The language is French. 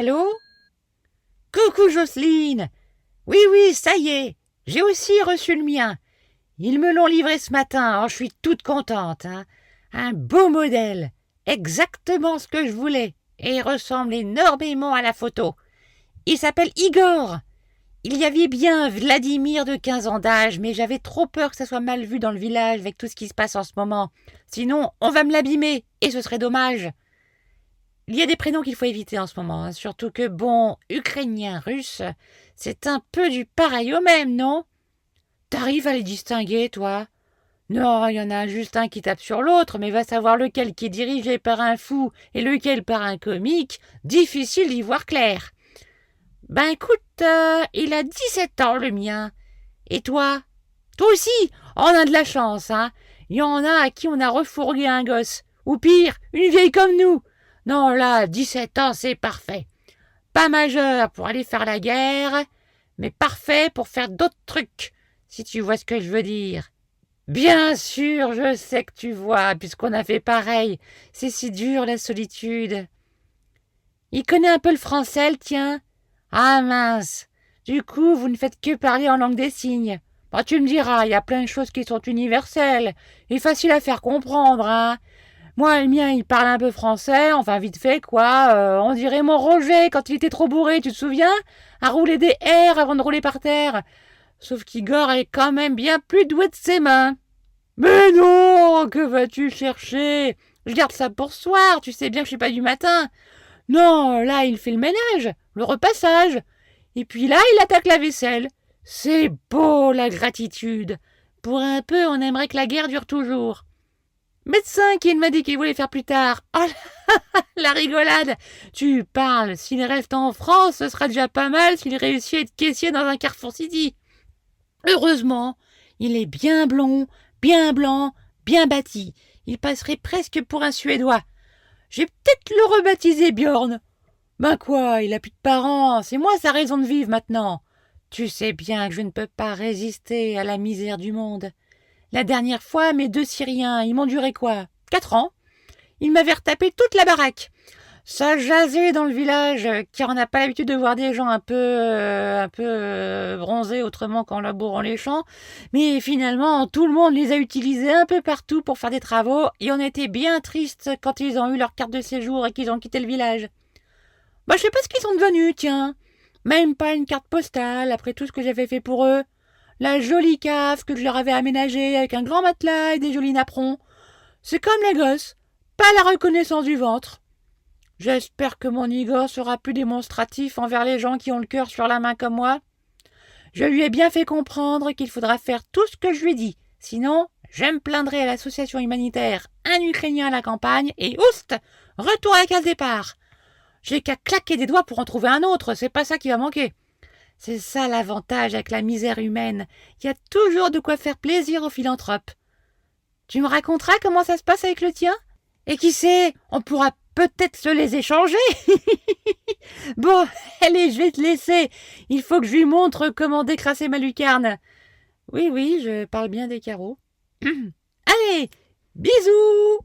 Allô? Coucou Jocelyne Oui, oui, ça y est, j'ai aussi reçu le mien. Ils me l'ont livré ce matin, oh, je suis toute contente. Hein. Un beau modèle, exactement ce que je voulais, et il ressemble énormément à la photo. Il s'appelle Igor. Il y avait bien Vladimir de quinze ans d'âge, mais j'avais trop peur que ça soit mal vu dans le village avec tout ce qui se passe en ce moment. Sinon, on va me l'abîmer, et ce serait dommage. Il y a des prénoms qu'il faut éviter en ce moment, hein, surtout que, bon, ukrainien, russe, c'est un peu du pareil au même, non? T'arrives à les distinguer, toi? Non, il y en a juste un qui tape sur l'autre, mais va savoir lequel qui est dirigé par un fou et lequel par un comique, difficile d'y voir clair. Ben écoute, euh, il a dix-sept ans, le mien. Et toi? Toi aussi? On a de la chance, hein Il y en a à qui on a refourgué un gosse. Ou pire, une vieille comme nous. Non, là, dix-sept ans, c'est parfait. Pas majeur pour aller faire la guerre, mais parfait pour faire d'autres trucs, si tu vois ce que je veux dire. Bien sûr, je sais que tu vois, puisqu'on a fait pareil. C'est si dur, la solitude. Il connaît un peu le français, le tien? Ah mince Du coup, vous ne faites que parler en langue des signes. Bah, tu me diras, il y a plein de choses qui sont universelles et faciles à faire comprendre, hein. Moi, le mien, il parle un peu français, enfin vite fait, quoi. Euh, on dirait mon Roger quand il était trop bourré, tu te souviens? À rouler des airs avant de rouler par terre. Sauf qu'Igor est quand même bien plus doué de ses mains. Mais non Que vas-tu chercher? Je garde ça pour soir, tu sais bien que je suis pas du matin. Non, là, il fait le ménage, le repassage. Et puis là, il attaque la vaisselle. C'est beau, la gratitude. Pour un peu, on aimerait que la guerre dure toujours. Médecin qui m'a dit qu'il voulait faire plus tard. Oh la rigolade Tu parles, s'il reste en France, ce sera déjà pas mal s'il réussit à être caissier dans un Carrefour City. Heureusement, il est bien blond, bien blanc, bien bâti. Il passerait presque pour un Suédois. J'ai peut-être le rebaptisé Bjorn. Ben quoi, il a plus de parents, c'est moi sa raison de vivre maintenant. Tu sais bien que je ne peux pas résister à la misère du monde. La dernière fois, mes deux Syriens, ils m'ont duré quoi? Quatre ans. Ils m'avaient retapé toute la baraque. Ça jasait dans le village, car on n'a pas l'habitude de voir des gens un peu, euh, un peu euh, bronzés autrement qu'en labourant les champs. Mais finalement, tout le monde les a utilisés un peu partout pour faire des travaux, et on était bien tristes quand ils ont eu leur carte de séjour et qu'ils ont quitté le village. Bah, je sais pas ce qu'ils sont devenus, tiens. Même pas une carte postale après tout ce que j'avais fait pour eux. La jolie cave que je leur avais aménagée avec un grand matelas et des jolis napperons. C'est comme les gosses. Pas la reconnaissance du ventre. J'espère que mon Igor sera plus démonstratif envers les gens qui ont le cœur sur la main comme moi. Je lui ai bien fait comprendre qu'il faudra faire tout ce que je lui dis. Sinon, je me plaindrai à l'association humanitaire Un Ukrainien à la campagne et oust Retour à la case départ J'ai qu'à claquer des doigts pour en trouver un autre, c'est pas ça qui va manquer. C'est ça l'avantage avec la misère humaine. Il y a toujours de quoi faire plaisir aux philanthropes. Tu me raconteras comment ça se passe avec le tien? Et qui sait, on pourra peut-être se les échanger. bon, allez, je vais te laisser. Il faut que je lui montre comment décrasser ma lucarne. Oui, oui, je parle bien des carreaux. allez, bisous